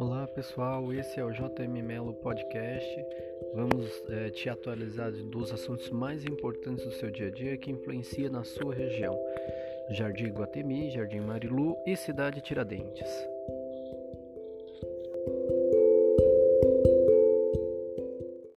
Olá pessoal, esse é o JM Melo Podcast. Vamos é, te atualizar dos assuntos mais importantes do seu dia a dia que influencia na sua região: Jardim Guatemi, Jardim Marilu e Cidade Tiradentes.